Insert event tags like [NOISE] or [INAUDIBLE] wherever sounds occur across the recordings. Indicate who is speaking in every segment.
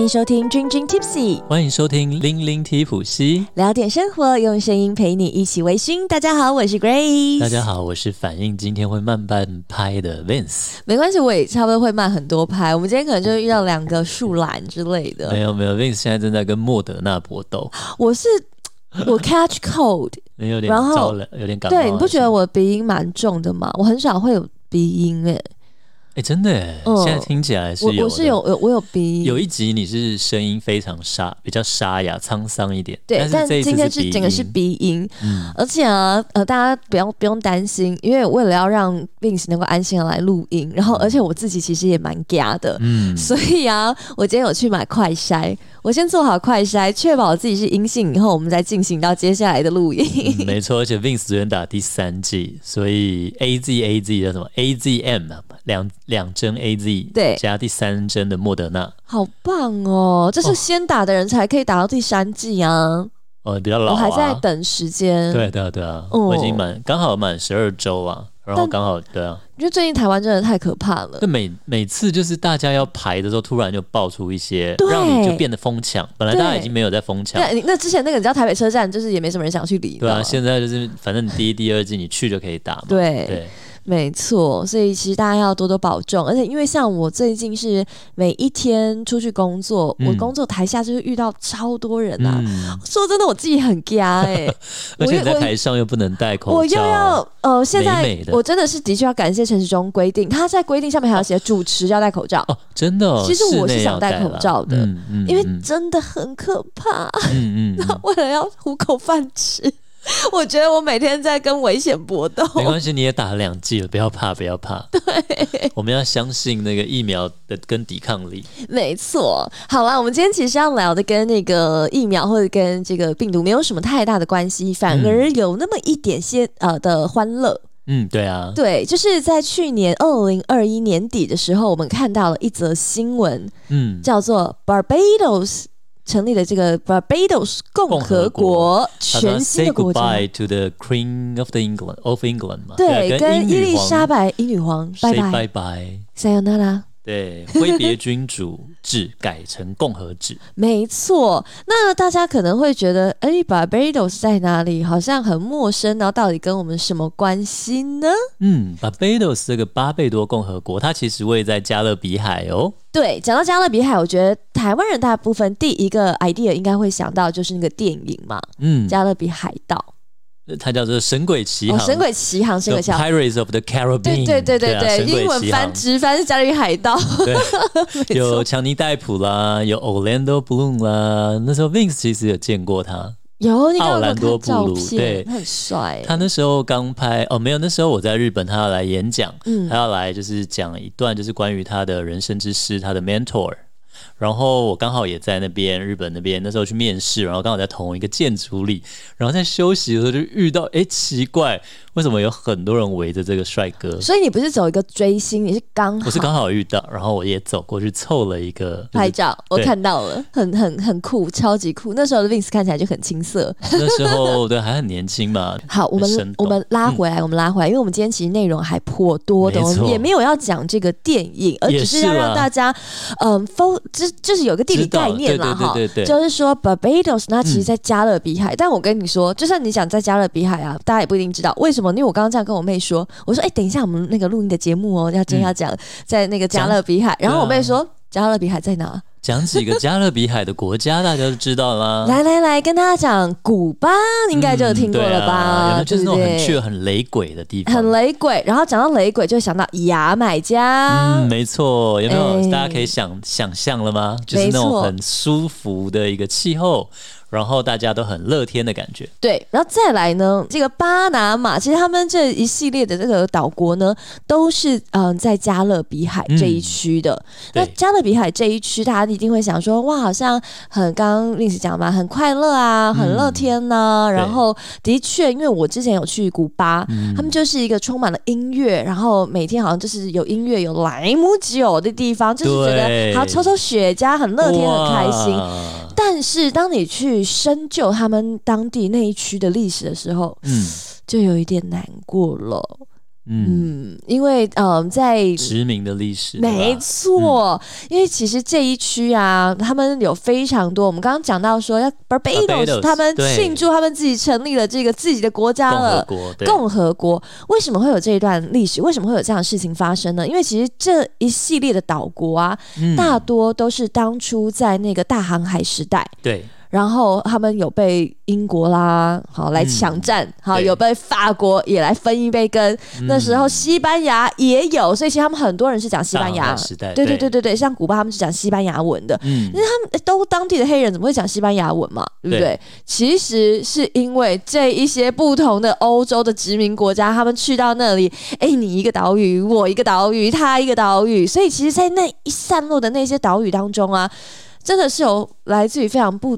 Speaker 1: 欢迎收听 Dream Dream Tipsy，
Speaker 2: 欢迎收听零零 T 普西，
Speaker 1: 聊点生活，用声音陪你一起微醺。大家好，我是 Grace。
Speaker 2: 大家好，我是反应今天会慢半拍的 Vince。
Speaker 1: 没关系，我也差不多会慢很多拍。我们今天可能就遇到两个树懒之类的。
Speaker 2: 没有没有，Vince 现在正在跟莫德纳搏斗。
Speaker 1: 我是我 catch cold，[LAUGHS]
Speaker 2: 有点
Speaker 1: 然后
Speaker 2: 有点感冒。
Speaker 1: 对，你不觉得我鼻音蛮重的吗？我很少会有鼻音诶。
Speaker 2: 哎，真的现在听起来是有，
Speaker 1: 我是有有我有鼻音。
Speaker 2: 有一集你是声音非常沙，比较沙哑、沧桑一点。
Speaker 1: 对，但，
Speaker 2: 是
Speaker 1: 但今天是整个是鼻音，
Speaker 2: 嗯、
Speaker 1: 而且啊，呃，大家不要不用担心，因为为了要让 Vince 能够安心的来录音，然后而且我自己其实也蛮嗲的，嗯，所以啊，我今天有去买快筛，我先做好快筛，确保我自己是阴性以后，我们再进行到接下来的录音。
Speaker 2: 嗯、没错，而且 Vince 昨天打第三剂，所以 A Z A Z 叫什么 A Z M 啊？两两针 A Z，
Speaker 1: 对，
Speaker 2: 加第三针的莫德纳，
Speaker 1: 好棒哦！这是先打的人才可以打到第三剂啊。
Speaker 2: 哦，比较老、啊，
Speaker 1: 我还在等时间。
Speaker 2: 对对对啊，哦、我已经满刚好满十二周啊，然后刚好对啊。
Speaker 1: 因为最近台湾真的太可怕了。
Speaker 2: 就每每次就是大家要排的时候，突然就爆出一些，让你就变得疯抢。本来大家已经没有在疯抢。
Speaker 1: 那那之前那个你知道台北车站，就是也没什么人想去理。
Speaker 2: 对啊，现在就是反正你第一、第二季你去就可以打嘛。
Speaker 1: 对
Speaker 2: 对。
Speaker 1: 没错，所以其实大家要多多保重，而且因为像我最近是每一天出去工作，嗯、我工作台下就是遇到超多人啊。嗯、说真的，我自己很惊哎、欸，
Speaker 2: 而且在台上又不能戴口罩，
Speaker 1: 我又要呃，现在我真的是的确要感谢陈时中规定，他在规定上面还要写主持要戴口罩。
Speaker 2: 哦，真的、哦。
Speaker 1: 其实我是想戴口罩的，因为真的很可怕，嗯嗯，嗯。[LAUGHS] 为了要糊口饭吃。[LAUGHS] 我觉得我每天在跟危险搏斗。
Speaker 2: 没关系，你也打了两剂了，不要怕，不要怕。[LAUGHS]
Speaker 1: 对，
Speaker 2: 我们要相信那个疫苗的跟抵抗力。
Speaker 1: 没错。好了，我们今天其实要聊的跟那个疫苗或者跟这个病毒没有什么太大的关系，反而有那么一点些呃的欢乐。
Speaker 2: 嗯，对啊。
Speaker 1: 对，就是在去年二零二一年底的时候，我们看到了一则新闻，嗯，叫做 Barbados。成立了这个 Barbados 共和国，全新的国家。
Speaker 2: Say goodbye to the Queen of the England of England 嘛？
Speaker 1: 对，跟伊丽莎白英女皇拜拜
Speaker 2: 拜拜
Speaker 1: ，Sayonara。
Speaker 2: 对，[LAUGHS] 挥别君主制改成共和制，
Speaker 1: 没错。那大家可能会觉得，哎，Barbados 在哪里？好像很陌生，然后到底跟我们什么关系呢？
Speaker 2: 嗯，Barbados 这个巴贝多共和国，它其实位在加勒比海哦。
Speaker 1: 对，讲到加勒比海，我觉得台湾人大部分第一个 idea 应该会想到就是那个电影嘛，嗯，加勒比海盗。
Speaker 2: 它叫做《神鬼奇航》，
Speaker 1: 哦，《神鬼奇航》，《神鬼奇航》
Speaker 2: ，Pirates of the Caribbean。
Speaker 1: 对对对对对，英文翻直翻是加勒比海盗。
Speaker 2: 对，[LAUGHS] 有强尼戴普啦，有 Orlando Bloom 啦。那时候 Vince 其实有见过他，
Speaker 1: 有
Speaker 2: 奥兰多布鲁，对，
Speaker 1: 很帅。
Speaker 2: 他那时候刚拍哦，没有，那时候我在日本，他要来演讲，嗯，他要来就是讲一段，就是关于他的人生之师，他的 mentor。然后我刚好也在那边，日本那边那时候去面试，然后刚好在同一个建筑里，然后在休息的时候就遇到，哎，奇怪。为什么有很多人围着这个帅哥？
Speaker 1: 所以你不是走一个追星，你是刚好，
Speaker 2: 我是刚好遇到，然后我也走过去凑了一个、就是、
Speaker 1: 拍照，我看到了，很很很酷，超级酷。那时候的 Vince 看起来就很青涩，
Speaker 2: 那时候对还很年轻嘛。[LAUGHS]
Speaker 1: 好，我们我们拉回来，嗯、我们拉回来，因为我们今天其实内容还颇多的，错我们也没有要讲这个电影，而只是要让大家嗯，就、呃、就是有个地理概念啦哈，就是说 Barbados 那其实在加勒比海，嗯、但我跟你说，就算你想在加勒比海啊，大家也不一定知道为什么。因为我刚刚这样跟我妹说，我说：“哎、欸，等一下，我们那个录音的节目哦，要真要讲在那个加勒比海。嗯”然后我妹说：“加勒比海在哪？”
Speaker 2: 讲几个加勒比海的国家，大家都知道啦。
Speaker 1: 来来来，跟大家讲，古巴应该就有听过了吧？
Speaker 2: 嗯啊、就是那种很去很雷鬼的地方，
Speaker 1: 很雷鬼。然后讲到雷鬼，就会想到牙买加。
Speaker 2: 嗯，没错，有没有？欸、大家可以想想象了吗？就是那种很舒服的一个气候。然后大家都很乐天的感觉，
Speaker 1: 对。然后再来呢，这个巴拿马，其实他们这一系列的这个岛国呢，都是嗯、呃、在加勒比海这一区的。嗯、那加勒比海这一区，大家一定会想说，哇，好像很刚刚 Vince 讲嘛，很快乐啊，很乐天呐、啊。嗯、然后的确，因为我之前有去古巴，嗯、他们就是一个充满了音乐，然后每天好像就是有音乐、有莱姆酒的地方，就是觉得好抽抽雪茄，很乐天、很开心。但是当你去深究他们当地那一区的历史的时候，嗯，就有一点难过了。嗯，因为嗯，在
Speaker 2: 殖民的历史，
Speaker 1: 没错，嗯、因为其实这一区啊，他们有非常多。我们刚刚讲到说，要 Barbados，他们庆祝他们自己成立了这个自己的国家了，
Speaker 2: 共和国。
Speaker 1: 共和国为什么会有这一段历史？为什么会有这样的事情发生呢？因为其实这一系列的岛国啊，嗯、大多都是当初在那个大航海时代，
Speaker 2: 对。
Speaker 1: 然后他们有被英国啦，好来抢占，嗯、好有被法国也来分一杯羹。嗯、那时候西班牙也有，所以其实他们很多人是讲西班牙。时代，对对对对对，像古巴他们是讲西班牙文的，嗯，因为他们都当地的黑人，怎么会讲西班牙文嘛？对不对？对其实是因为这一些不同的欧洲的殖民国家，他们去到那里，哎，你一个岛屿，我一个岛屿，他一个岛屿，所以其实，在那一散落的那些岛屿当中啊。真的是有来自于非常不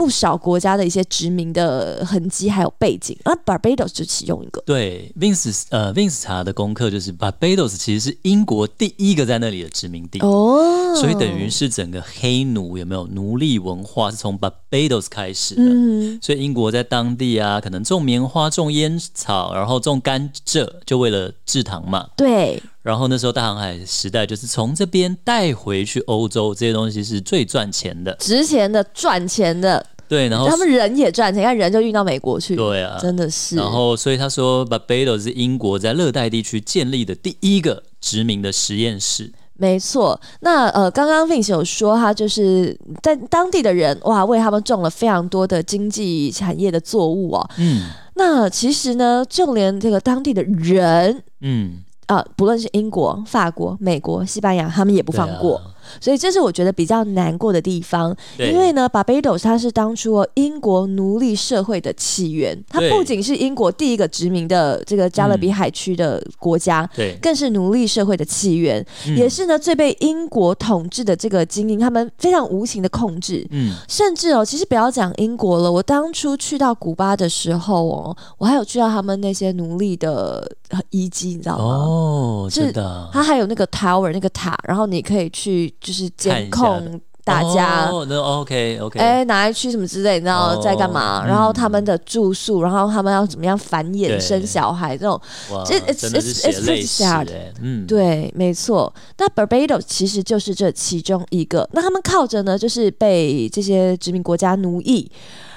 Speaker 1: 不少国家的一些殖民的痕迹，还有背景，而 Barbados 就是其中一个。
Speaker 2: 对，Vince 呃 Vince 查的功课就是 Barbados 其实是英国第一个在那里的殖民地哦，所以等于是整个黑奴有没有奴隶文化是从 Barbados 开始的，嗯，所以英国在当地啊，可能种棉花、种烟草，然后种甘蔗，就为了制糖嘛。
Speaker 1: 对。
Speaker 2: 然后那时候大航海时代就是从这边带回去欧洲，这些东西是最赚钱的、
Speaker 1: 值钱的、赚钱的。
Speaker 2: 对，然后
Speaker 1: 他们人也赚钱，看人就运到美国去。
Speaker 2: 对啊，
Speaker 1: 真的是。
Speaker 2: 然后所以他说，Barbados 是英国在热带地区建立的第一个殖民的实验室。
Speaker 1: 没错。那呃，刚刚 Vince 有说，他就是在当地的人哇，为他们种了非常多的经济产业的作物哦。嗯。那其实呢，就连这个当地的人，嗯。啊，不论是英国、法国、美国、西班牙，他们也不放过。所以这是我觉得比较难过的地方，因为呢，Barbados 它是当初英国奴隶社会的起源，它不仅是英国第一个殖民的这个加勒比海区的国家，对，更是奴隶社会的起源，也是呢最被英国统治的这个精英，他们非常无情的控制，嗯，甚至哦，其实不要讲英国了，我当初去到古巴的时候哦，我还有去到他们那些奴隶的遗迹，你知道吗？哦，是的，它还有那个 tower 那个塔，然后你可以去。就是监控大家，
Speaker 2: 哦，那 OK OK，
Speaker 1: 哎，哪一区什么之类，你知道在干嘛？然后他们的住宿，然后他们要怎么样繁衍生小孩，这种，这 it's it's it's pretty sad，嗯，对，没错。那 Barbados 其实就是这其中一个。那他们靠着呢，就是被这些殖民国家奴役，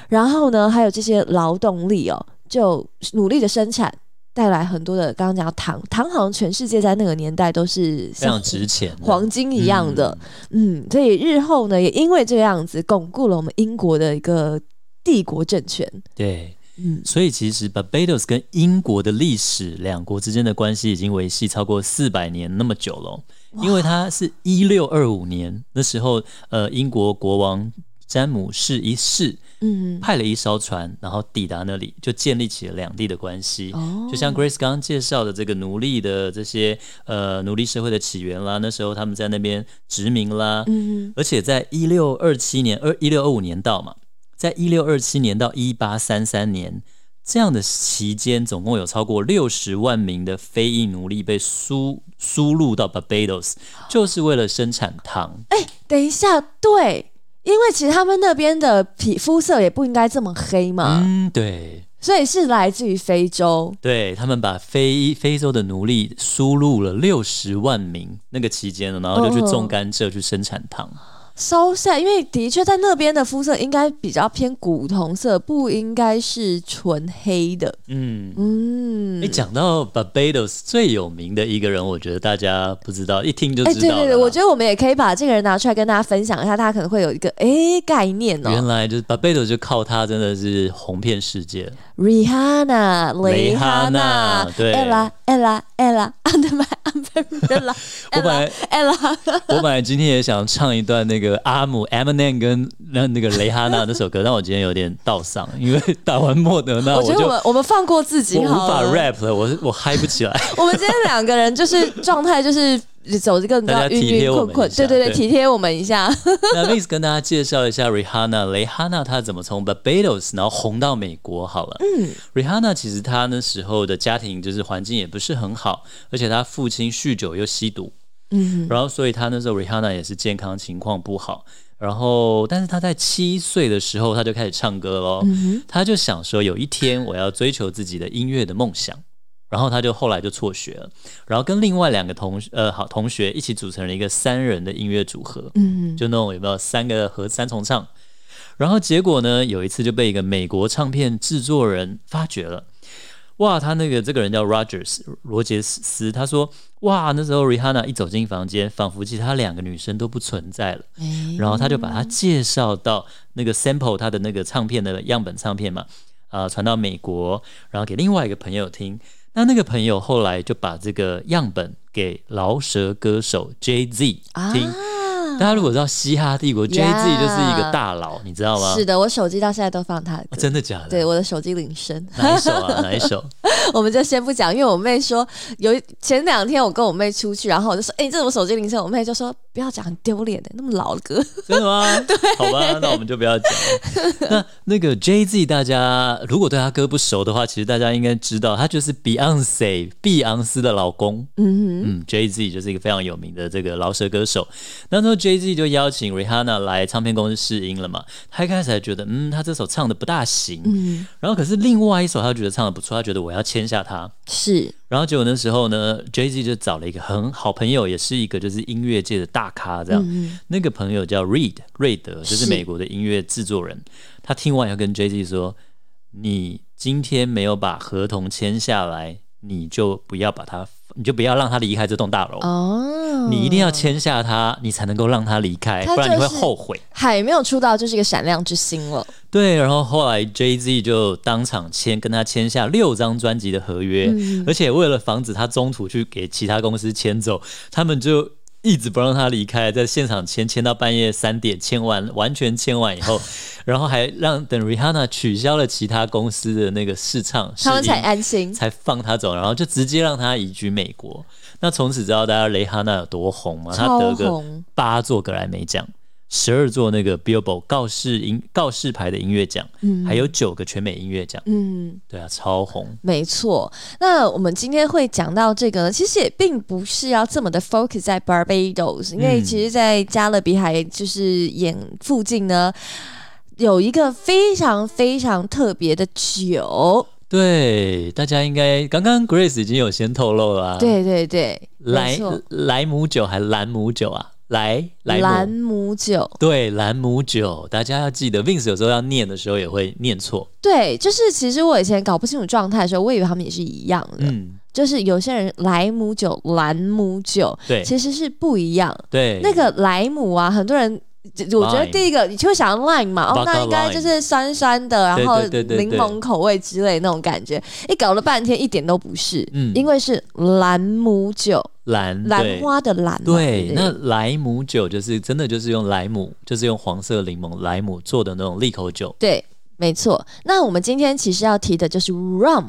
Speaker 1: 然后呢，还有这些劳动力哦，就努力的生产。带来很多的，刚刚讲糖，糖好像全世界在那个年代都是
Speaker 2: 非常值钱，
Speaker 1: 黄金一样的，嗯，嗯，所以日后呢，也因为这个样子，巩固了我们英国的一个帝国政权。
Speaker 2: 对，嗯，所以其实 Barbados 跟英国的历史，两国之间的关系已经维系超过四百年那么久了，因为它是一六二五年那时候，呃，英国国王。詹姆士一世，嗯，派了一艘船，然后抵达那里，就建立起了两地的关系。哦，就像 Grace 刚刚介绍的这个奴隶的这些呃奴隶社会的起源啦，那时候他们在那边殖民啦，嗯，而且在一六二七年二一六二五年到嘛，在一六二七年到一八三三年这样的期间，总共有超过六十万名的非裔奴隶被输输入到 Barbados，就是为了生产糖。
Speaker 1: 哎，等一下，对。因为其实他们那边的皮肤色也不应该这么黑嘛，
Speaker 2: 嗯，对，
Speaker 1: 所以是来自于非洲，
Speaker 2: 对，他们把非非洲的奴隶输入了六十万名那个期间，然后就去种甘蔗去生产糖。
Speaker 1: So sad，因为的确在那边的肤色应该比较偏古铜色，不应该是纯黑的。嗯
Speaker 2: 嗯，你讲到 Barbados 最有名的一个人，我觉得大家不知道，一听就知道。哎，
Speaker 1: 对对对，我觉得我们也可以把这个人拿出来跟大家分享一下，大家可能会有一个哎概念哦。
Speaker 2: 原来就是 Barbados 就靠他真的是红遍世界。
Speaker 1: Rihanna，蕾哈娜，对，Ella，Ella，Ella，Under my umbrella。[LAUGHS]
Speaker 2: 我本来，Ella，[LAUGHS] 我本来今天也想唱一段那个阿姆 Eminem 跟那那个蕾哈娜那首歌，[LAUGHS] 但我今天有点倒嗓，因为打完莫德纳，
Speaker 1: 我觉得我们我们放过自己，
Speaker 2: 我无法 rap 了，我我嗨不起来。
Speaker 1: 我们今天两个人就是状态就是。走这个比较晕晕困困，对对对，体贴我们一下。[LAUGHS]
Speaker 2: 那 Vince 跟大家介绍一下 Rihanna 雷哈娜，她怎么从 Barbados 然后红到美国好了。嗯，Rihanna 其实她那时候的家庭就是环境也不是很好，而且她父亲酗酒又吸毒，嗯，然后所以她那时候 Rihanna 也是健康情况不好。然后，但是她在七岁的时候，她就开始唱歌喽。她就想说，有一天我要追求自己的音乐的梦想。然后他就后来就辍学了，然后跟另外两个同呃好同学一起组成了一个三人的音乐组合，嗯，就那种有没有三个和三重唱，然后结果呢，有一次就被一个美国唱片制作人发掘了。哇，他那个这个人叫 Rogers 罗杰斯，他说哇，那时候 Rihanna 一走进房间，仿佛其他两个女生都不存在了。欸、然后他就把她介绍到那个 sample 他的那个唱片的样本唱片嘛，啊、呃，传到美国，然后给另外一个朋友听。那那个朋友后来就把这个样本给饶舌歌手 Jay Z 听。啊大家如果知道嘻哈帝国 Jay Z 就是一个大佬，你知道吗？
Speaker 1: 是的，我手机到现在都放他的歌。
Speaker 2: 真的假的？
Speaker 1: 对，我的手机铃声。
Speaker 2: 哪一首啊？[LAUGHS] 哪一首？[LAUGHS]
Speaker 1: 我们就先不讲，因为我妹说有前两天我跟我妹出去，然后我就说：“哎、欸，这是我手机铃声。”我妹就说：“不要讲，很丢脸的，那么老的歌。[LAUGHS] ”
Speaker 2: 真的吗？[LAUGHS]
Speaker 1: 对，
Speaker 2: 好吧，那我们就不要讲。[LAUGHS] 那那个 Jay Z，大家如果对他歌不熟的话，其实大家应该知道，他就是 Beyonce 碧昂斯的老公。嗯嗯，Jay Z 就是一个非常有名的这个饶舌歌手。那时候 Jay Z 就邀请 Rihanna 来唱片公司试音了嘛。他一开始还觉得，嗯，他这首唱的不大行。嗯，然后可是另外一首他觉得唱的不错，他觉得我要签下他。
Speaker 1: 是，
Speaker 2: 然后结果那时候呢，Jay Z 就找了一个很好朋友，也是一个就是音乐界的大咖，这样。嗯、那个朋友叫 Reed 瑞德，就是美国的音乐制作人。他听完要跟 Jay Z 说：“你今天没有把合同签下来，你就不要把他。”你就不要让他离开这栋大楼哦，你一定要签下他，你才能够让他离开，不然你会后悔。
Speaker 1: 还没有出道就是一个闪亮之星了。
Speaker 2: 对，然后后来 Jay Z 就当场签跟他签下六张专辑的合约，嗯、而且为了防止他中途去给其他公司签走，他们就。一直不让他离开，在现场签签到半夜三点，签完完全签完以后，[LAUGHS] 然后还让等 Rihanna 取消了其他公司的那个试唱，
Speaker 1: 他们才安心，
Speaker 2: 才放他走，然后就直接让他移居美国。那从此知道大家蕾哈娜有多红吗？她得个八座格莱美奖。十二座那个 Billboard 告示音告示牌的音乐奖，嗯，还有九个全美音乐奖，嗯，对啊，超红，
Speaker 1: 没错。那我们今天会讲到这个呢，其实也并不是要这么的 focus 在 Barbados，因为其实，在加勒比海就是沿附近呢，有一个非常非常特别的酒。
Speaker 2: 对，大家应该刚刚 Grace 已经有先透露了啊，
Speaker 1: 对对对，
Speaker 2: 莱莱姆酒还是兰姆酒啊？来，来
Speaker 1: 兰姆酒，
Speaker 2: 对，兰姆酒，大家要记得，Vince 有时候要念的时候也会念错。
Speaker 1: 对，就是其实我以前搞不清楚状态的时候，我以为他们也是一样的。嗯，就是有些人莱姆酒、兰姆酒，对，其实是不一样。对，那个莱姆啊，很多人。我觉得第一个你就会想要 lime 嘛，哦，那应该就是酸酸的，然后柠檬口味之类那种感觉。一搞了半天一点都不是，嗯，因为是兰姆酒，兰兰花的兰。
Speaker 2: 对，那莱姆酒就是真的就是用莱姆，就是用黄色柠檬莱姆做的那种利口酒。
Speaker 1: 对，没错。那我们今天其实要提的就是 rum。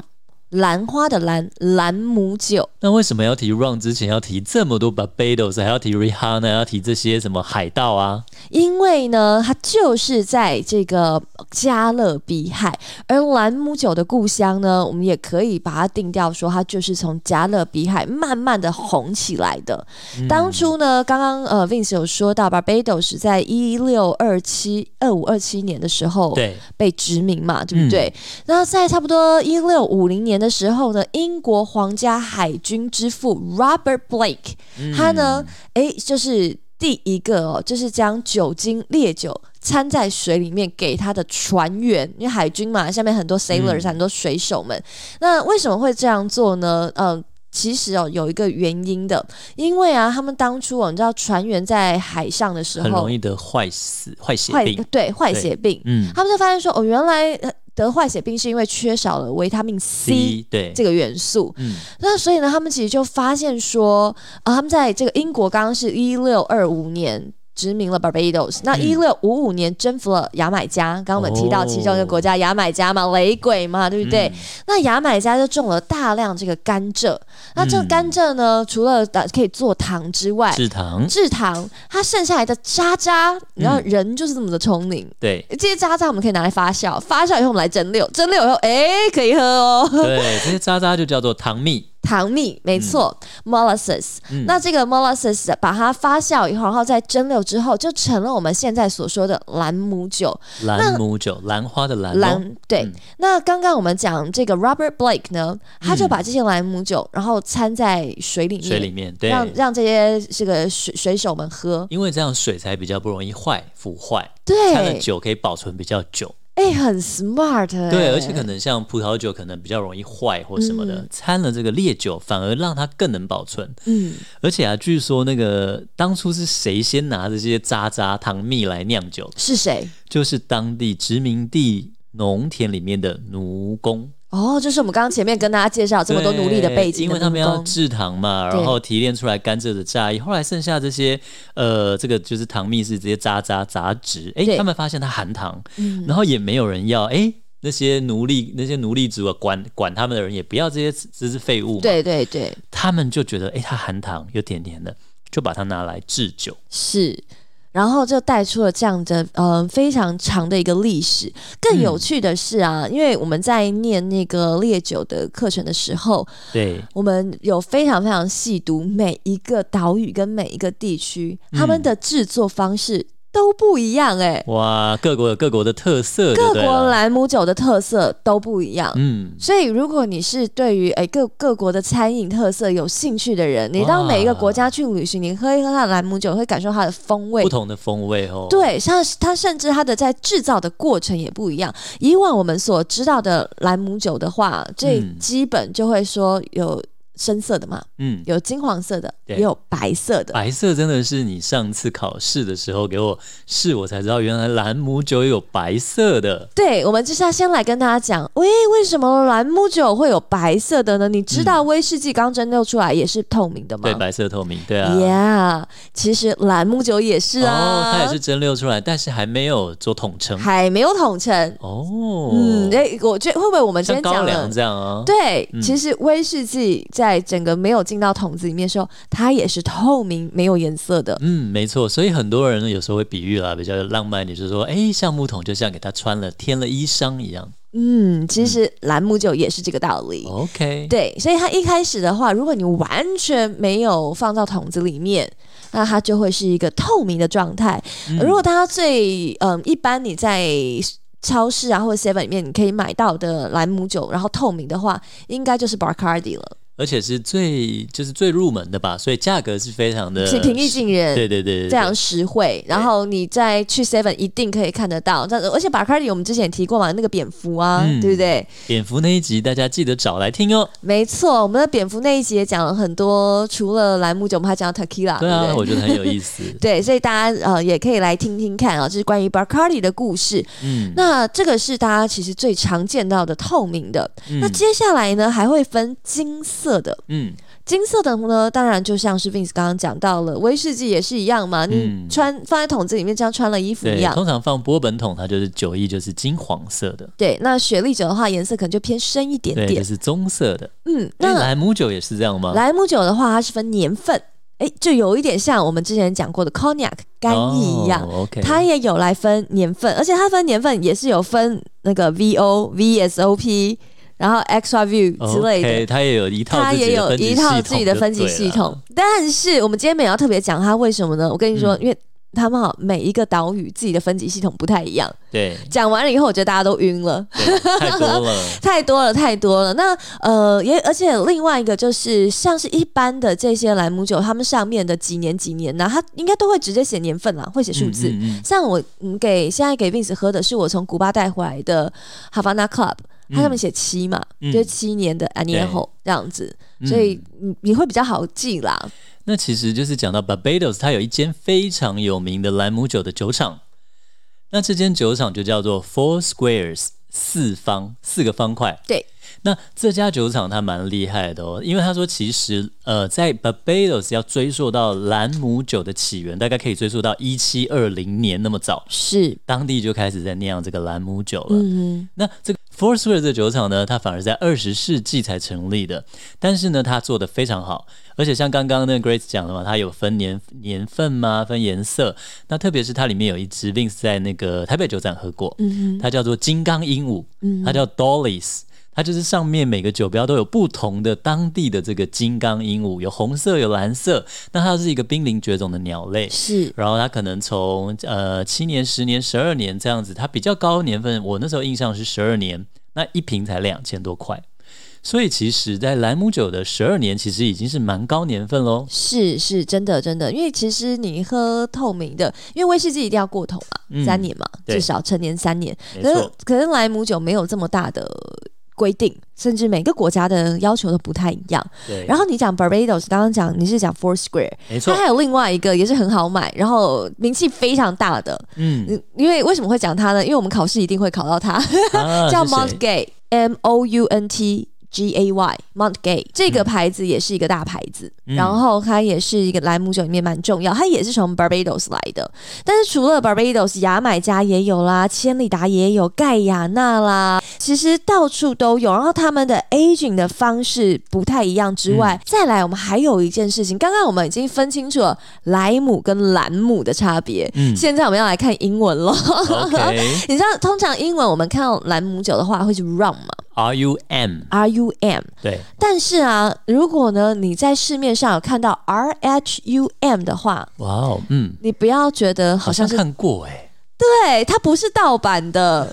Speaker 1: 兰花的兰，兰姆酒。
Speaker 2: 那为什么要提 Run 之前要提这么多 Barbados，还要提 Rihanna，要提这些什么海盗啊？
Speaker 1: 因为呢，它就是在这个加勒比海，而兰姆酒的故乡呢，我们也可以把它定调说，它就是从加勒比海慢慢的红起来的。嗯、当初呢，刚刚呃 Vince 有说到，Barbados 在一六二七二五二七年的时候，对，被殖民嘛，对不对？那、嗯、在差不多一六五零年的时候呢，英国皇家海军之父 Robert Blake，、嗯、他呢，哎，就是第一个哦，就是将酒精烈酒掺在水里面给他的船员，因为海军嘛，下面很多 sailors，、嗯、很多水手们。那为什么会这样做呢？嗯、呃，其实哦，有一个原因的，因为啊，他们当初哦，你知道船员在海上的时候，
Speaker 2: 很容易得坏死坏血病，
Speaker 1: 对，坏血病。嗯，他们就发现说，哦，原来。得坏血病是因为缺少了维他命 C 对这个元素，嗯，那所以呢，他们其实就发现说，啊，他们在这个英国刚刚是一六二五年。殖民了 Barbados，那一六五五年征服了牙买加，刚刚我们提到其中一个国家牙买加嘛，雷鬼嘛，对不对？嗯、那牙买加就种了大量这个甘蔗，那这个甘蔗呢，嗯、除了可以做糖之外，
Speaker 2: 制糖，
Speaker 1: 制糖，它剩下来的渣渣，你知道人就是这么的聪明，对，这些渣渣我们可以拿来发酵，发酵以后我们来蒸馏，蒸馏以后，哎，可以喝哦。
Speaker 2: 对，这些渣渣就叫做糖蜜。
Speaker 1: 糖蜜，没错，molasses。那这个 molasses 把它发酵以后，然后再蒸馏之后，就成了我们现在所说的兰姆酒。
Speaker 2: 兰姆酒，兰花的兰。
Speaker 1: 兰对。嗯、那刚刚我们讲这个 Robert Blake 呢，他就把这些兰姆酒，然后掺在水里面，
Speaker 2: 水里面，对，
Speaker 1: 让让这些这个水水手们喝，
Speaker 2: 因为这样水才比较不容易坏腐坏。
Speaker 1: 对，
Speaker 2: 掺了酒可以保存比较久。
Speaker 1: 哎、欸，很 smart、欸。
Speaker 2: 对，而且可能像葡萄酒，可能比较容易坏或什么的，嗯、掺了这个烈酒，反而让它更能保存。嗯，而且啊，据说那个当初是谁先拿这些渣渣糖蜜来酿酒？
Speaker 1: 是谁？
Speaker 2: 就是当地殖民地农田里面的奴工。
Speaker 1: 哦，就是我们刚刚前面跟大家介绍这么多奴隶的背景的，
Speaker 2: 因为他们要制糖嘛，然后提炼出来甘蔗的榨液，后来剩下这些呃，这个就是糖蜜是直接渣渣杂质，哎，他们发现它含糖，嗯、然后也没有人要，哎，那些奴隶那些奴隶主啊，管管他们的人也不要这些这是废物，
Speaker 1: 对对对，
Speaker 2: 他们就觉得哎，它含糖又甜甜的，就把它拿来制酒，
Speaker 1: 是。然后就带出了这样的呃非常长的一个历史。更有趣的是啊，嗯、因为我们在念那个烈酒的课程的时候，
Speaker 2: 对，
Speaker 1: 我们有非常非常细读每一个岛屿跟每一个地区他们的制作方式。都不一样哎、欸！
Speaker 2: 哇，各国有各国的特色，
Speaker 1: 各国兰姆酒的特色都不一样。嗯，所以如果你是对于哎各各国的餐饮特色有兴趣的人，你到每一个国家去旅行，你喝一喝它的兰姆酒，会感受它的风味，
Speaker 2: 不同的风味哦。
Speaker 1: 对，像它甚至它的在制造的过程也不一样。以往我们所知道的兰姆酒的话，最基本就会说有。深色的嘛，嗯，有金黄色的，也有白色的。
Speaker 2: 白色真的是你上次考试的时候给我试，我才知道原来兰姆酒有白色的。
Speaker 1: 对，我们就是要先来跟大家讲，喂，为什么兰姆酒会有白色的呢？你知道威士忌刚蒸馏出来也是透明的吗？
Speaker 2: 对，白色透明，对啊。
Speaker 1: Yeah，其实兰姆酒也是啊，
Speaker 2: 哦，它也是蒸馏出来，但是还没有做统称，
Speaker 1: 还没有统称。哦，嗯，哎，我觉得会不会我们今天讲的
Speaker 2: 高粱这样啊？
Speaker 1: 对，
Speaker 2: 嗯，
Speaker 1: 其实威士忌在在整个没有进到桶子里面的时候，它也是透明、没有颜色的。
Speaker 2: 嗯，没错。所以很多人呢，有时候会比喻啦，比较浪漫，就是说，哎，橡木桶就像给它穿了、添了衣裳一样。
Speaker 1: 嗯，其实兰姆酒也是这个道理。
Speaker 2: OK，
Speaker 1: 对，所以它一开始的话，如果你完全没有放到桶子里面，那它就会是一个透明的状态。嗯、如果大家最嗯，一般你在超市啊或者 Seven 里面你可以买到的兰姆酒，然后透明的话，应该就是 Bacardi 了。
Speaker 2: 而且是最就是最入门的吧，所以价格是非常的
Speaker 1: 平易近人，
Speaker 2: 对对对，对，
Speaker 1: 非常实惠。然后你再去 Seven 一定可以看得到。这而且巴卡迪我们之前也提过嘛，那个蝙蝠啊，嗯、对不对？
Speaker 2: 蝙蝠那一集大家记得找来听哦。
Speaker 1: 没错，我们的蝙蝠那一集也讲了很多，除了栏目酒，我们还讲到 Tequila。
Speaker 2: 对啊，
Speaker 1: 对对
Speaker 2: 我觉得很有意思。[LAUGHS]
Speaker 1: 对，所以大家呃也可以来听听看啊，这是关于巴卡迪的故事。嗯，那这个是大家其实最常见到的透明的。嗯、那接下来呢，还会分金色的。嗯。金色的呢，当然就像是 Vince 刚刚讲到了，威士忌也是一样嘛。你穿放在桶子里面，这样穿了衣服一样。
Speaker 2: 通常放波本桶，它就是酒液就是金黄色的。
Speaker 1: 对，那雪莉酒的话，颜色可能就偏深一
Speaker 2: 点点，是棕色的。
Speaker 1: 嗯，
Speaker 2: 那莱姆酒也是这样吗？
Speaker 1: 莱姆酒的话，它是分年份，哎，就有一点像我们之前讲过的 Cognac 干邑一
Speaker 2: 样。
Speaker 1: 它也有来分年份，而且它分年份也是有分那个 VO、VSOP。然后 extra view 之类的，okay,
Speaker 2: 它也有一套，
Speaker 1: 它也有一套自己的分级系统。但是我们今天没有要特别讲它为什么呢？我跟你说，嗯、因为他们好每一个岛屿自己的分级系统不太一样。
Speaker 2: 对，
Speaker 1: 讲完了以后，我觉得大家都晕了，
Speaker 2: 太多了，[LAUGHS]
Speaker 1: 太多了，太多了。那呃，也而且另外一个就是，像是一般的这些兰姆酒，他们上面的几年几年呢，它应该都会直接写年份啦，会写数字。嗯嗯嗯，像我嗯给现在给 Vince 喝的是我从古巴带回来的 Havana Club。它上面写七嘛，嗯、就是七年的 Añejo 这样子，嗯、所以你你会比较好记啦。
Speaker 2: 那其实就是讲到 Barbados，它有一间非常有名的兰姆酒的酒厂，那这间酒厂就叫做 Four Squares，四方四个方块。
Speaker 1: 对。
Speaker 2: 那这家酒厂它蛮厉害的哦，因为他说其实呃，在 Barbados 要追溯到兰姆酒的起源，大概可以追溯到一七二零年那么早，
Speaker 1: 是当
Speaker 2: 地就开始在酿这个兰姆酒了。嗯，那这个 Four Squares 的酒厂呢，它反而在二十世纪才成立的，但是呢，它做得非常好，而且像刚刚那个 Grace 讲的嘛，它有分年年份嘛，分颜色。那特别是它里面有一支 Vince 在那个台北酒展喝过，嗯，它叫做金刚鹦鹉，嗯，它叫 Dolly's。它就是上面每个酒标都有不同的当地的这个金刚鹦鹉，有红色，有蓝色。那它是一个濒临绝种的鸟类，
Speaker 1: 是。
Speaker 2: 然后它可能从呃七年、十年、十二年这样子，它比较高年份，我那时候印象是十二年，那一瓶才两千多块。所以其实，在莱姆酒的十二年，其实已经是蛮高年份喽。
Speaker 1: 是是，真的真的，因为其实你喝透明的，因为威士忌一定要过桶嘛，嗯、三年嘛，至少成年三年。可是可是莱姆酒没有这么大的规定，甚至每个国家的要求都不太一样。
Speaker 2: 对。
Speaker 1: 然后你讲 Barbados，刚刚讲你是讲 Foursquare，
Speaker 2: 没错。
Speaker 1: 它还有另外一个也是很好买，然后名气非常大的。嗯。因为为什么会讲它呢？因为我们考试一定会考到它，啊、[LAUGHS] 叫 Mount Gay，M O U N T。G A Y Mount Gay 这个牌子也是一个大牌子，嗯、然后它也是一个莱姆酒里面蛮重要，它也是从 Barbados 来的。但是除了 Barbados，牙买加也有啦，千里达也有，盖亚那啦，其实到处都有。然后他们的 aging 的方式不太一样之外，嗯、再来我们还有一件事情，刚刚我们已经分清楚了莱姆跟兰姆的差别，嗯，现在我们要来看英文了。[LAUGHS] 你知道通常英文我们看到兰姆酒的话会是 rum 吗
Speaker 2: ？R U M
Speaker 1: R U M
Speaker 2: 对，
Speaker 1: 但是啊，如果呢你在市面上有看到 R H U M 的话，
Speaker 2: 哇哦，嗯，
Speaker 1: 你不要觉得好像，
Speaker 2: 好像看过哎、欸，
Speaker 1: 对，它不是盗版的，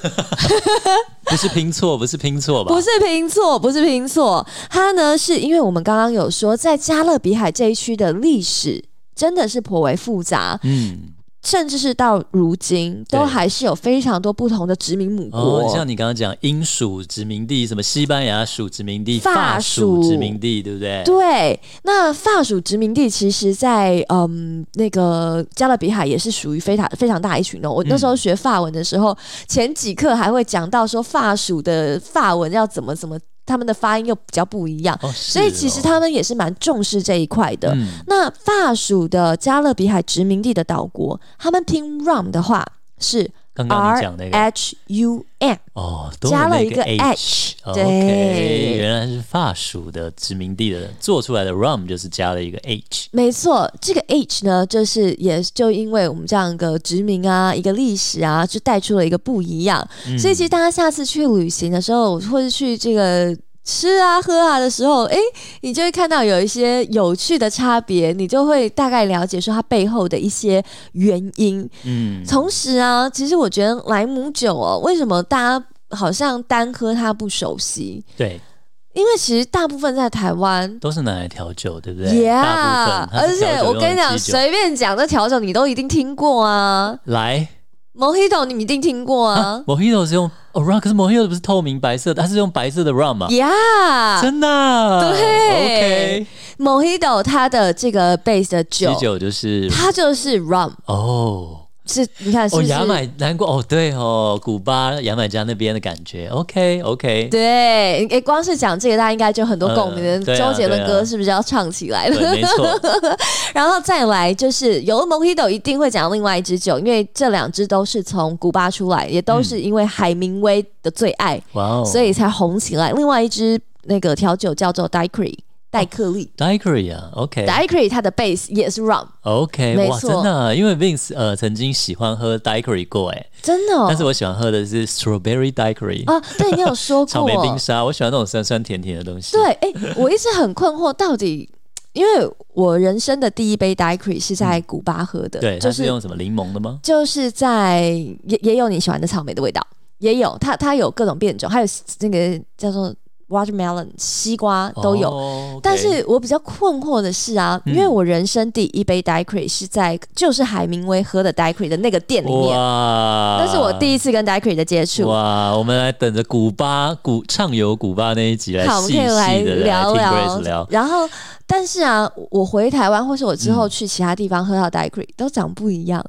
Speaker 1: [LAUGHS]
Speaker 2: 不是拼错，不是拼错吧？
Speaker 1: 不是拼错，不是拼错，它呢是因为我们刚刚有说，在加勒比海这一区的历史真的是颇为复杂，嗯。甚至是到如今，都还是有非常多不同的殖民母国。
Speaker 2: 哦、像你刚刚讲英属殖民地，什么西班牙属殖民地、法属殖民地，对不对？
Speaker 1: 对，那法属殖民地其实在，在嗯那个加勒比海也是属于非常非常大一群的。我那时候学法文的时候，嗯、前几课还会讲到说法属的法文要怎么怎么。他们的发音又比较不一样，哦哦、所以其实他们也是蛮重视这一块的。嗯、那法属的加勒比海殖民地的岛国，他们拼 rum 的话是 R H U M
Speaker 2: 哦，
Speaker 1: 加了一个 H，
Speaker 2: 对、原来是法属的殖民地的做出来的 rum 就是加了一个 H。
Speaker 1: 没错，这个 H 呢，就是也就因为我们这样一个殖民啊，一个历史啊，就带出了一个不一样。嗯、所以其实大家下次去旅行的时候，或者去这个。吃啊喝啊的时候，哎，你就会看到有一些有趣的差别，你就会大概了解说它背后的一些原因。嗯，同时啊，其实我觉得莱姆酒哦，为什么大家好像单喝它不熟悉？
Speaker 2: 对，
Speaker 1: 因为其实大部分在台湾
Speaker 2: 都是拿来调酒，对不对
Speaker 1: ？Yeah，而且我跟你讲，随便讲的调酒，你都一定听过啊。
Speaker 2: 来。
Speaker 1: Mojito 你们一定听过啊
Speaker 2: ？Mojito 是用哦 rum，可是 Mojito 不是透明白色的，它是用白色的 rum 嘛
Speaker 1: ？Yeah，
Speaker 2: 真的、啊？
Speaker 1: 对。Mojito 它的这个 base 的酒，
Speaker 2: 酒就是
Speaker 1: 它就是 rum
Speaker 2: 哦。
Speaker 1: 是，你看是是，
Speaker 2: 哦，牙买难过哦，对哦，古巴牙买加那边的感觉，OK OK，
Speaker 1: 对，诶，光是讲这个，大家应该就很多共鸣周杰伦歌是不是要唱起来了？
Speaker 2: 没错。[LAUGHS]
Speaker 1: 然后再来就是有了 Mojito 一定会讲另外一支酒，因为这两支都是从古巴出来，也都是因为海明威的最爱，哇哦、嗯，所以才红起来。另外一支那个调酒叫做 Daiquiri。戴克利
Speaker 2: ，Daiquiri 啊
Speaker 1: ，OK，Daiquiri 它的 base 也是 rum，OK，
Speaker 2: 没错，真的，因为 Vince 呃曾经喜欢喝 Daiquiri 过，哎，
Speaker 1: 真的，
Speaker 2: 但是我喜欢喝的是 Strawberry Daiquiri
Speaker 1: 啊，对你有说过。[LAUGHS]
Speaker 2: 草莓冰沙，我喜欢那种酸酸甜甜的东西。
Speaker 1: 对，哎，我一直很困惑，到底因为我人生的第一杯 Daiquiri 是在古巴喝的，
Speaker 2: 对，就是用什么柠檬的吗？
Speaker 1: 就是在也也有你喜欢的草莓的味道，也有它它有各种变种，还有那个叫做。Watermelon 西瓜都有，oh, okay. 但是我比较困惑的是啊，嗯、因为我人生第一杯 Daiquiri 是在就是海明威喝的 Daiquiri 的那个店里面，哇那是我第一次跟 Daiquiri 的接触。
Speaker 2: 哇，我们来等着古巴古畅游古巴那一集来细细，
Speaker 1: 好，我们可以来聊聊。聊然后，但是啊，我回台湾或是我之后去其他地方喝到嗯、都长不一样，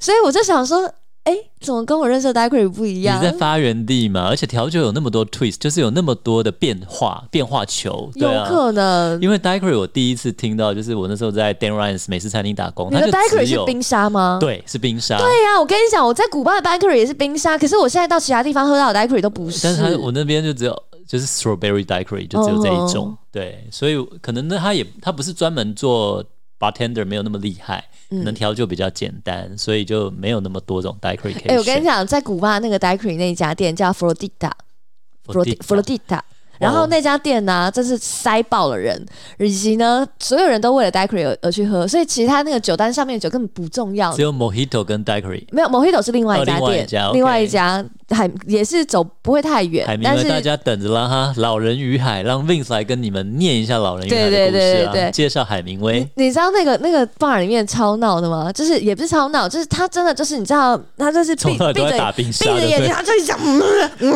Speaker 1: 所以我就想说。哎，怎么跟我认识的 Daiquiri 不一样？
Speaker 2: 你在发源地嘛，而且调酒有那么多 twist，就是有那么多的变化、变化球。对啊、
Speaker 1: 有可能，
Speaker 2: 因为 Daiquiri 我第一次听到，就是我那时候在 Dan Ryan's 美式餐厅打工。
Speaker 1: 你的 Daiquiri 是冰沙吗？
Speaker 2: 对，是冰沙。
Speaker 1: 对呀、啊，我跟你讲，我在古巴的 Daiquiri 也是冰沙，可是我现在到其他地方喝到的 Daiquiri 都不是。
Speaker 2: 但是它我那边就只有就是 Strawberry Daiquiri，就只有这一种。Oh. 对，所以可能呢，他也他不是专门做。Bartender 没有那么厉害，可能调酒比较简单，嗯、所以就没有那么多种 Daiquiri。哎、欸，我跟你讲，在古巴那个 Daiquiri 那一家店叫 Floridita，Floridita，
Speaker 1: 然后那家店呢、啊，真是塞爆了人，以及呢，所有人都为了 Daiquiri 而而去喝，所以其他那个酒单上面的酒根本不重要，
Speaker 2: 只有 Mojito 跟 Daiquiri，
Speaker 1: 没有 Mojito 是另外一家店，哦、另外一家，另外一家。海也是走不会太远，但是大
Speaker 2: 家等着啦哈！老人与海，让 Vince 来跟你们念一下老人与海的故事啊，对对对对对，介绍海明威。
Speaker 1: 你知道那个那个 bar 里面超闹的吗？就是也不是超闹，就是他真的就是你知道，他就是闭闭着闭着眼睛，他就想，嗯嗯，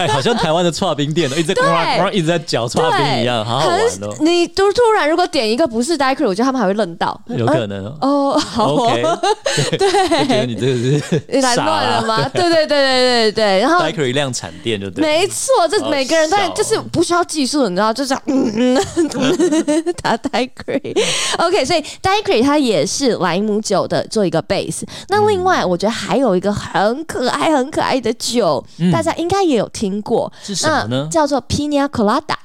Speaker 2: 哎，好像台湾的剉冰店一直在一直在搅剉冰一样，好好玩哦。
Speaker 1: 你突突然如果点一个不是 Daiquiri，我觉得他们还会愣到，
Speaker 2: 有可能
Speaker 1: 哦。好哦，[LAUGHS] 对，
Speaker 2: 觉得你这个是
Speaker 1: 你来乱了吗？对对对对对对，然后。
Speaker 2: 量产店就对，
Speaker 1: 没错，这每个人都就是不需要技术，你知道，就这样，嗯嗯，打 Daiquiri OK，所以 Daiquiri 它也是莱姆酒的做一个 base。那另外，我觉得还有一个很可爱、很可爱的酒，嗯、大家应该也有听过，
Speaker 2: 是什么呢？
Speaker 1: 叫做 Pina Colada。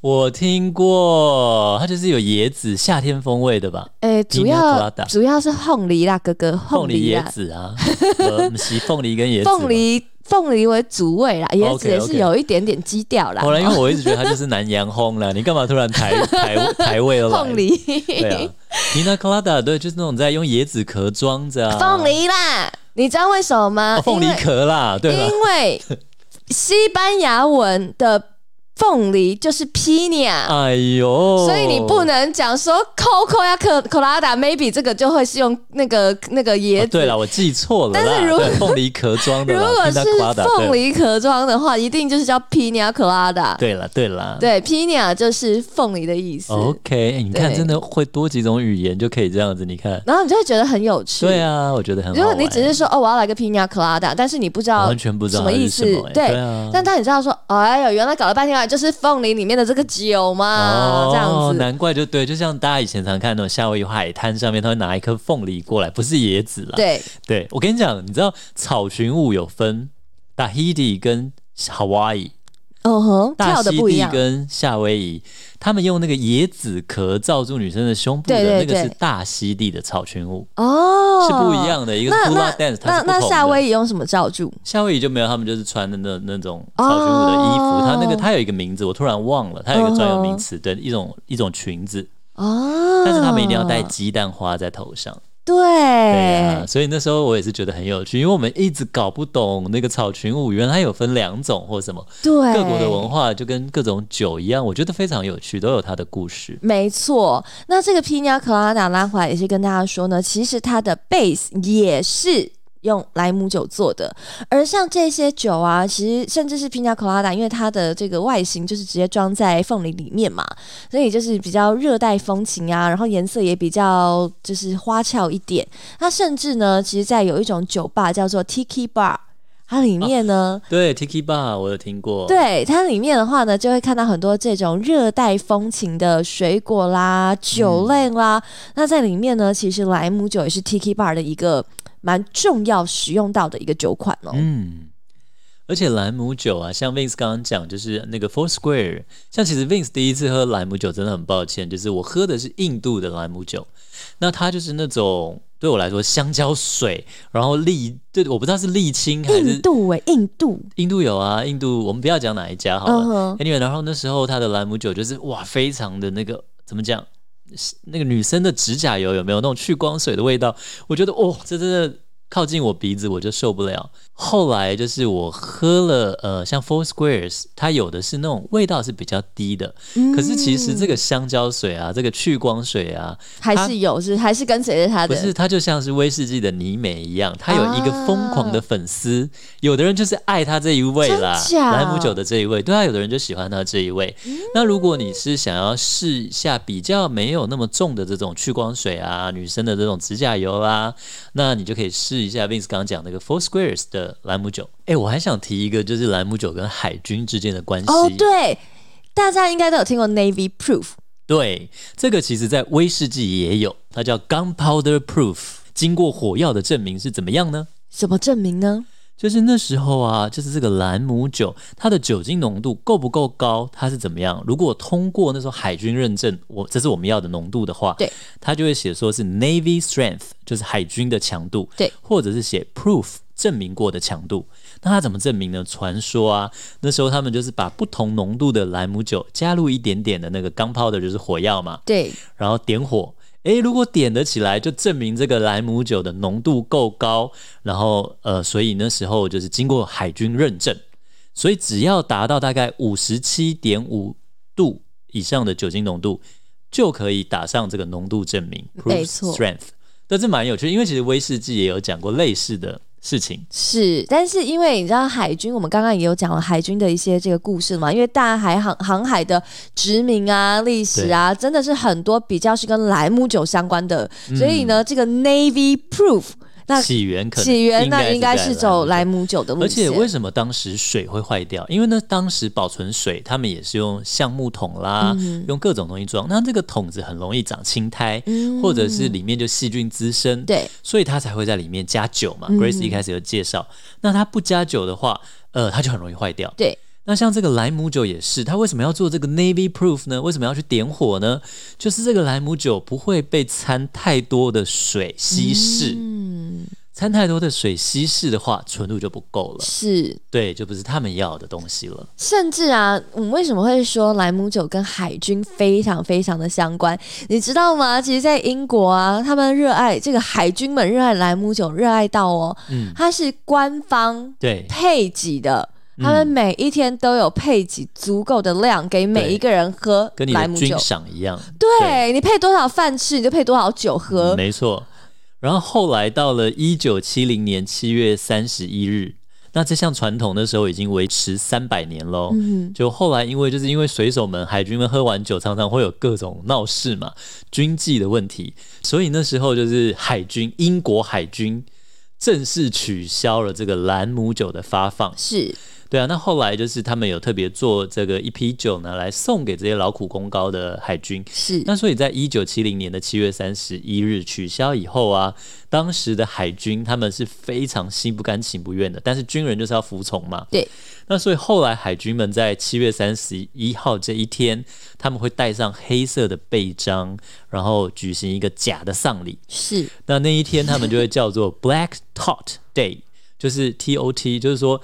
Speaker 2: 我听过，它就是有椰子夏天风味的吧？
Speaker 1: 哎、欸，主要主要是凤梨啦，哥哥，
Speaker 2: 凤梨椰子啊，我们是凤梨跟椰子，
Speaker 1: 凤梨。凤梨为主味啦，椰子也是有一点点基调啦。
Speaker 2: 后来因为我一直觉得它就是南洋风啦，你干嘛突然台台台味了？
Speaker 1: 凤梨，
Speaker 2: 对啊，Pina Colada，对，就是那种在用椰子壳装着啊。
Speaker 1: 凤梨啦，你知道为什么吗？
Speaker 2: 凤梨壳啦，对，[LAUGHS]
Speaker 1: 因为西班牙文的。凤梨就是 Pina，
Speaker 2: 哎呦，
Speaker 1: 所以你不能讲说 Coco 呀，Colada，maybe 这个就会是用那个那个椰子。
Speaker 2: 对了，我记错了。
Speaker 1: 但是如果
Speaker 2: 凤梨壳装的，[LAUGHS]
Speaker 1: 如果是凤梨壳装的话，一定就是叫 Pina Colada。
Speaker 2: 对了，对了，
Speaker 1: 对 Pina 就是凤梨的意思。
Speaker 2: OK，你看，真的会多几种语言就可以这样子。你看，
Speaker 1: 然后你就会觉得很有趣。
Speaker 2: 对啊，我觉得很好。
Speaker 1: 如果你只是说哦，我要来个 Pina Colada，但是你不知道
Speaker 2: 完全不知道
Speaker 1: 什么意思。对啊，但当你知道说，哎呦，原来搞了半天啊就是凤梨里面的这个酒嘛，哦，这样子，
Speaker 2: 难怪就对，就像大家以前常看那种夏威夷海滩上面，他会拿一颗凤梨过来，不是椰子啦。
Speaker 1: 对，
Speaker 2: 对我跟你讲，你知道草裙舞有分 Tahiti 跟 Hawaii。
Speaker 1: 哦吼，
Speaker 2: 大溪地跟夏威夷，他们用那个椰子壳罩住女生的胸部的那个是大溪地的草裙舞哦，是不一样的。一个是 hula dance，它是不同的。
Speaker 1: 那夏威夷用什么罩住？
Speaker 2: 夏威夷就没有，他们就是穿的那那种草裙舞的衣服。它那个它有一个名字，我突然忘了，它有一个专有名词对一种一种裙子哦，但是他们一定要戴鸡蛋花在头上。
Speaker 1: 对，
Speaker 2: 对啊，所以那时候我也是觉得很有趣，因为我们一直搞不懂那个草裙舞，原来有分两种或什么。
Speaker 1: 对，
Speaker 2: 各国的文化就跟各种酒一样，我觉得非常有趣，都有它的故事。
Speaker 1: 没错，那这个 Pina Colada 拉回来也是跟大家说呢，其实它的 base 也是。用莱姆酒做的，而像这些酒啊，其实甚至是 Pina Colada，因为它的这个外形就是直接装在凤梨里面嘛，所以就是比较热带风情啊，然后颜色也比较就是花俏一点。它甚至呢，其实在有一种酒吧叫做 Tiki Bar，它里面呢，
Speaker 2: 哦、对 Tiki Bar 我有听过，
Speaker 1: 对它里面的话呢，就会看到很多这种热带风情的水果啦、酒类啦。嗯、那在里面呢，其实莱姆酒也是 Tiki Bar 的一个。蛮重要使用到的一个酒款哦。
Speaker 2: 嗯，而且莱姆酒啊，像 Vince 刚刚讲，就是那个 Four Square，像其实 Vince 第一次喝莱姆酒真的很抱歉，就是我喝的是印度的莱姆酒，那它就是那种对我来说香蕉水，然后沥，对，我不知道是沥青还是
Speaker 1: 印度诶，印度，
Speaker 2: 印度有啊，印度我们不要讲哪一家好了。Uh. Anyway，然后那时候它的莱姆酒就是哇，非常的那个怎么讲？那个女生的指甲油有没有那种去光水的味道？我觉得哦，这真的靠近我鼻子我就受不了。后来就是我喝了，呃，像 Four Squares，它有的是那种味道是比较低的，嗯、可是其实这个香蕉水啊，这个去光水啊，
Speaker 1: 还是有，是还是跟随着它的，
Speaker 2: 不是它就像是威士忌的泥美一样，它有一个疯狂的粉丝，啊、有的人就是爱它这一味啦，莱姆酒的这一味，对啊，有的人就喜欢它这一味。嗯、那如果你是想要试一下比较没有那么重的这种去光水啊，女生的这种指甲油啊，那你就可以试一下 Vince 刚刚讲那个 Four Squares 的。莱姆酒，哎，我还想提一个，就是莱姆酒跟海军之间的关系。
Speaker 1: 哦，对，大家应该都有听过 Navy Proof。
Speaker 2: 对，这个其实在威士忌也有，它叫 Gunpowder Proof。经过火药的证明是怎么样呢？
Speaker 1: 什么证明呢？
Speaker 2: 就是那时候啊，就是这个兰姆酒，它的酒精浓度够不够高？它是怎么样？如果通过那时候海军认证，我这是我们要的浓度的话，
Speaker 1: 对，
Speaker 2: 它就会写说是 Navy Strength，就是海军的强度，
Speaker 1: 对，
Speaker 2: 或者是写 Proof，证明过的强度。那它怎么证明呢？传说啊，那时候他们就是把不同浓度的兰姆酒加入一点点的那个 gunpowder，就是火药嘛，
Speaker 1: 对，
Speaker 2: 然后点火。诶，如果点得起来，就证明这个莱姆酒的浓度够高，然后呃，所以那时候就是经过海军认证，所以只要达到大概五十七点五度以上的酒精浓度，就可以打上这个浓度证明。
Speaker 1: 没错
Speaker 2: ，Strength，这是蛮有趣，因为其实威士忌也有讲过类似的。事情。
Speaker 1: 是，但是因为你知道海军，我们刚刚也有讲了海军的一些这个故事嘛，因为大海航航海的殖民啊、历史啊，真的是很多比较是跟莱姆酒相关的，嗯、所以呢，这个 Navy Proof。那
Speaker 2: 起源可能
Speaker 1: 起源那应该是走莱姆酒的路线，
Speaker 2: 而且为什么当时水会坏掉？因为呢，当时保存水，他们也是用橡木桶啦，嗯、用各种东西装。那这个桶子很容易长青苔，嗯、或者是里面就细菌滋生，对，所以他才会在里面加酒嘛。嗯、Grace 一开始有介绍，那他不加酒的话，呃，它就很容易坏掉。
Speaker 1: 对。
Speaker 2: 那像这个莱姆酒也是，它为什么要做这个 Navy Proof 呢？为什么要去点火呢？就是这个莱姆酒不会被掺太多的水稀释。嗯，掺太多的水稀释的话，纯度就不够了。
Speaker 1: 是，
Speaker 2: 对，就不是他们要的东西了。
Speaker 1: 甚至啊，我们为什么会说莱姆酒跟海军非常非常的相关？你知道吗？其实，在英国啊，他们热爱这个海军们热爱莱姆酒，热爱到哦，嗯，它是官方对配给的。他们每一天都有配给足够的量给每一个人喝，
Speaker 2: 跟你的军赏一样。
Speaker 1: 对，对你配多少饭吃，你就配多少酒喝。
Speaker 2: 嗯，没错。然后后来到了一九七零年七月三十一日，那这项传统那时候已经维持三百年喽。嗯，就后来因为就是因为水手们、海军们喝完酒常常会有各种闹事嘛，军纪的问题，所以那时候就是海军，英国海军正式取消了这个兰姆酒的发放。
Speaker 1: 是。
Speaker 2: 对啊，那后来就是他们有特别做这个一批酒呢，来送给这些劳苦功高的海军。
Speaker 1: 是，
Speaker 2: 那所以在一九七零年的七月三十一日取消以后啊，当时的海军他们是非常心不甘情不愿的，但是军人就是要服从嘛。
Speaker 1: 对。
Speaker 2: 那所以后来海军们在七月三十一号这一天，他们会带上黑色的背章，然后举行一个假的丧礼。
Speaker 1: 是。
Speaker 2: 那那一天他们就会叫做 Black Tot Day，就是 T O T，就是说。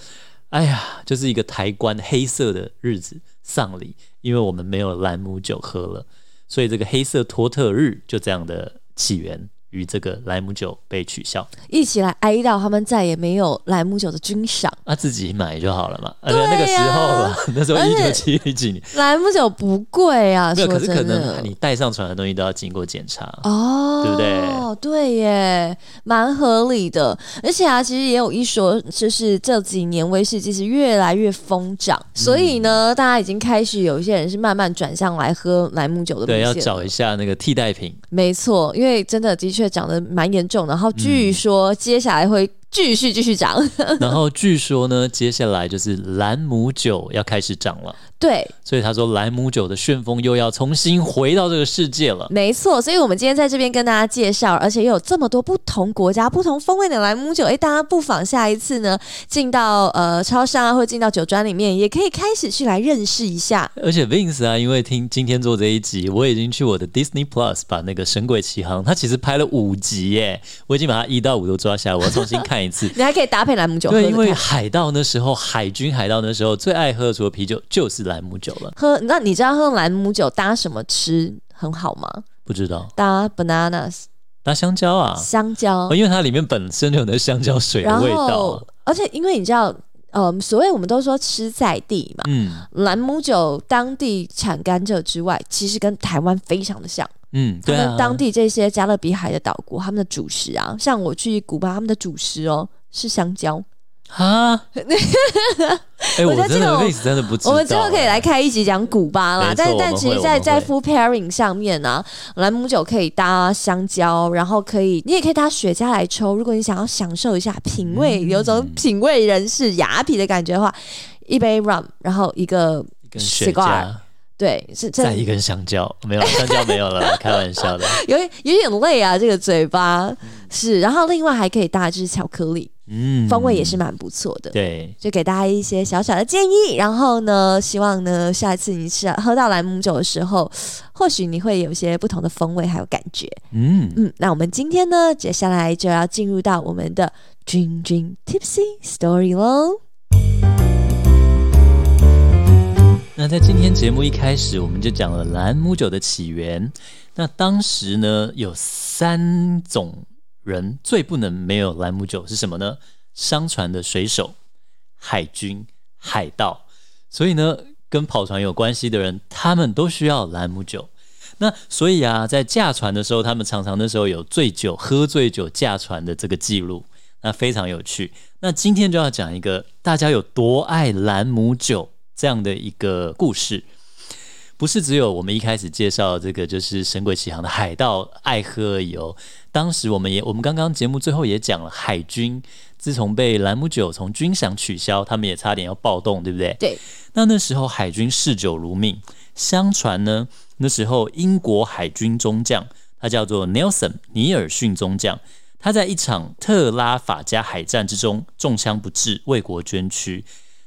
Speaker 2: 哎呀，就是一个抬棺黑色的日子，丧礼，因为我们没有兰姆酒喝了，所以这个黑色托特日就这样的起源。与这个莱姆酒被取消，
Speaker 1: 一起来哀悼他们再也没有莱姆酒的军赏。
Speaker 2: 那、啊、自己买就好了嘛。对、啊、那个时候了，[LAUGHS] 那时候一九七几年，
Speaker 1: 莱姆酒不贵啊。
Speaker 2: 没有，可是可能你带上船的东西都要经过检查
Speaker 1: 哦，
Speaker 2: 对不对？
Speaker 1: 哦，对耶，蛮合理的。而且啊，其实也有一说，就是这几年威士忌是越来越疯涨，嗯、所以呢，大家已经开始有一些人是慢慢转向来喝莱姆酒的。
Speaker 2: 对，要找一下那个替代品。
Speaker 1: 没错，因为真的的确。却长得蛮严重，然后据说接下来会。继续继续涨，[LAUGHS]
Speaker 2: 然后据说呢，接下来就是兰姆酒要开始涨了。
Speaker 1: 对，
Speaker 2: 所以他说兰姆酒的旋风又要重新回到这个世界了。
Speaker 1: 没错，所以我们今天在这边跟大家介绍，而且又有这么多不同国家、不同风味的兰姆酒，哎，大家不妨下一次呢，进到呃超商啊，或进到酒庄里面，也可以开始去来认识一下。
Speaker 2: 而且 Vince 啊，因为听今天做这一集，我已经去我的 Disney Plus 把那个《神鬼奇航》，它其实拍了五集耶，我已经把它一到五都抓下来，我要重新看。一次，
Speaker 1: 你还可以搭配兰姆酒喝。
Speaker 2: 对，因为海盗那时候，海军海盗那时候最爱喝的除了啤酒就是兰姆酒了。
Speaker 1: 喝，那你知道喝兰姆酒搭什么吃很好吗？
Speaker 2: 不知道。
Speaker 1: 搭 bananas，
Speaker 2: 搭香蕉啊。
Speaker 1: 香蕉，
Speaker 2: 哦，因为它里面本身就有那香蕉水的味道。
Speaker 1: 而且因为你知道，呃，所谓我们都说吃在地嘛，嗯，兰姆酒当地产甘蔗之外，其实跟台湾非常的像。
Speaker 2: 嗯，对啊，
Speaker 1: 他们当地这些加勒比海的岛国，他们的主食啊，像我去古巴，他们的主食哦是香蕉
Speaker 2: 啊。[LAUGHS] 哎，我觉得这个历史真的不知道。
Speaker 1: 我们之后可以来开一集讲古巴啦。但但其实，在在 food pairing 上面呢，兰姆酒可以搭香蕉，然后可以你也可以搭雪茄来抽。如果你想要享受一下品味，有种品味人士雅痞的感觉的话，一杯 rum，然后一个
Speaker 2: 雪茄。
Speaker 1: 对，是
Speaker 2: 再一根香蕉，[LAUGHS] 没有香蕉没有了，[LAUGHS] 开玩笑的。
Speaker 1: 有有点累啊，这个嘴巴、嗯、是。然后另外还可以搭就是巧克力，嗯，风味也是蛮不错的。
Speaker 2: 对，
Speaker 1: 就给大家一些小小的建议。然后呢，希望呢，下一次你吃喝到兰姆酒的时候，或许你会有一些不同的风味还有感觉。嗯嗯，那我们今天呢，接下来就要进入到我们的 Dream Dream Tipsy Story 喽。
Speaker 2: 那在今天节目一开始，我们就讲了兰姆酒的起源。那当时呢，有三种人最不能没有兰姆酒是什么呢？商船的水手、海军、海盗。所以呢，跟跑船有关系的人，他们都需要兰姆酒。那所以啊，在驾船的时候，他们常常那时候有醉酒、喝醉酒驾船的这个记录，那非常有趣。那今天就要讲一个大家有多爱兰姆酒这样的一个故事。不是只有我们一开始介绍这个就是《神鬼奇航》的海盗爱喝而已哦。当时我们也，我们刚刚节目最后也讲了，海军自从被兰姆酒从军饷取消，他们也差点要暴动，对不对？
Speaker 1: 对。
Speaker 2: 那那时候海军嗜酒如命，相传呢，那时候英国海军中将，他叫做 Nelson 尼尔逊中将，他在一场特拉法加海战之中中枪不治，为国捐躯。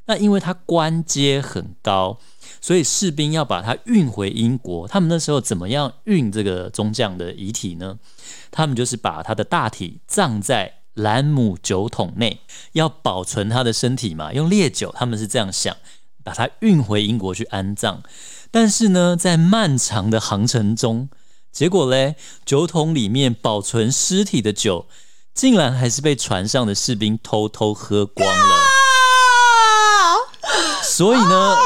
Speaker 2: 那因为他官阶很高。所以士兵要把他运回英国，他们那时候怎么样运这个中将的遗体呢？他们就是把他的大体葬在兰姆酒桶内，要保存他的身体嘛，用烈酒，他们是这样想，把他运回英国去安葬。但是呢，在漫长的航程中，结果嘞，酒桶里面保存尸体的酒，竟然还是被船上的士兵偷偷喝光了。所以呢，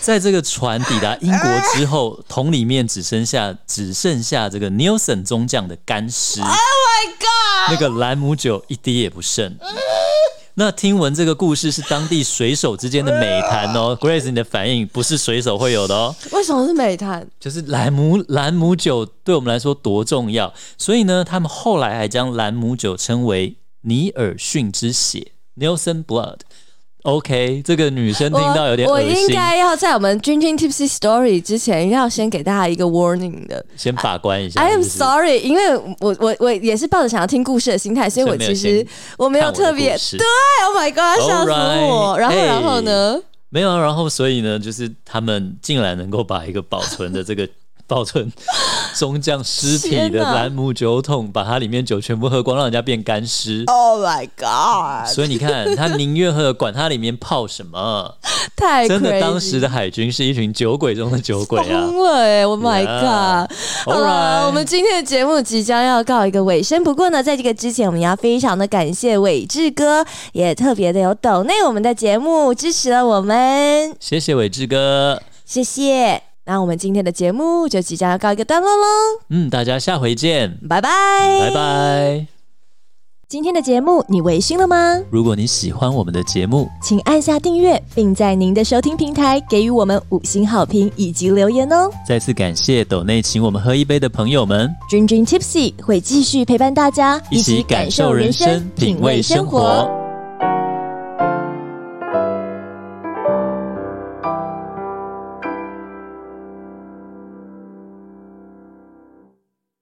Speaker 2: 在这个船抵达英国之后，桶里面只剩下只剩下这个 Nielsen 中将的干尸。Oh my god！那个兰姆酒一滴也不剩。那听闻这个故事是当地水手之间的美谈哦。[LAUGHS] Grace，你的反应不是水手会有的哦。
Speaker 1: 为什么是美谈？
Speaker 2: 就是兰姆兰姆酒对我们来说多重要，所以呢，他们后来还将兰姆酒称为尼尔逊之血 （Nelson Blood）。OK，这个女生听到有点恶心。我，我应该
Speaker 1: 要在我们 Dream Dream Tipsy Story 之前，要先给大家一个 warning 的，
Speaker 2: 先把关一下。
Speaker 1: I am sorry，因为我我我也是抱着想要听故事的心态，所以我其实我没有特别对。Oh my God，吓死我！然后然后呢？
Speaker 2: 没有，然后所以呢，就是他们竟然能够把一个保存的这个。保存 [LAUGHS] 中将尸体的兰姆酒桶，把它里面酒全部喝光，让人家变干尸。
Speaker 1: Oh my god！
Speaker 2: 所以你看，他宁愿喝，管它里面泡什么。
Speaker 1: 太
Speaker 2: 真的，当时的海军是一群酒鬼中的酒鬼啊！
Speaker 1: 疯了哎！Oh my god！好了，我们今天的节目即将要告一个尾声。不过呢，在这个之前，我们要非常的感谢伟志哥，也特别的有抖内我们的节目支持了我们。
Speaker 2: 谢谢伟志哥，
Speaker 1: 谢谢。那我们今天的节目就即将要告一个段落喽。
Speaker 2: 嗯，大家下回见，
Speaker 1: 拜拜，
Speaker 2: 拜拜。
Speaker 1: 今天的节目你微醺了吗？
Speaker 2: 如果你喜欢我们的节目，
Speaker 1: 请按下订阅，并在您的收听平台给予我们五星好评以及留言哦。
Speaker 2: 再次感谢斗内请我们喝一杯的朋友们。
Speaker 1: Dream Tipsy 会继续陪伴大家，一起感受人生，品味生活。